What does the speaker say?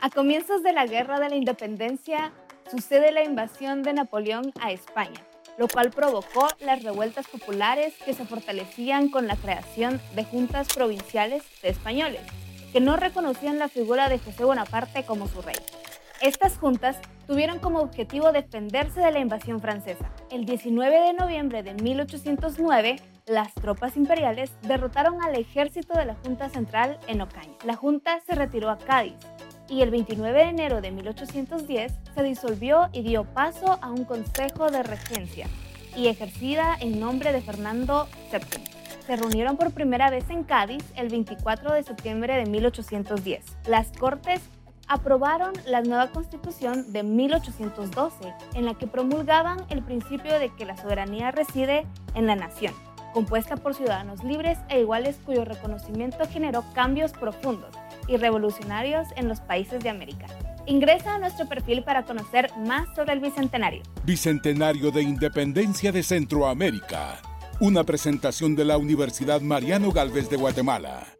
A comienzos de la Guerra de la Independencia sucede la invasión de Napoleón a España, lo cual provocó las revueltas populares que se fortalecían con la creación de juntas provinciales de españoles, que no reconocían la figura de José Bonaparte como su rey. Estas juntas tuvieron como objetivo defenderse de la invasión francesa. El 19 de noviembre de 1809, las tropas imperiales derrotaron al ejército de la Junta Central en Ocaña. La Junta se retiró a Cádiz, y el 29 de enero de 1810 se disolvió y dio paso a un consejo de regencia y ejercida en nombre de Fernando VII. Se reunieron por primera vez en Cádiz el 24 de septiembre de 1810. Las Cortes aprobaron la nueva constitución de 1812, en la que promulgaban el principio de que la soberanía reside en la nación, compuesta por ciudadanos libres e iguales cuyo reconocimiento generó cambios profundos y revolucionarios en los países de América. Ingresa a nuestro perfil para conocer más sobre el Bicentenario. Bicentenario de Independencia de Centroamérica. Una presentación de la Universidad Mariano Galvez de Guatemala.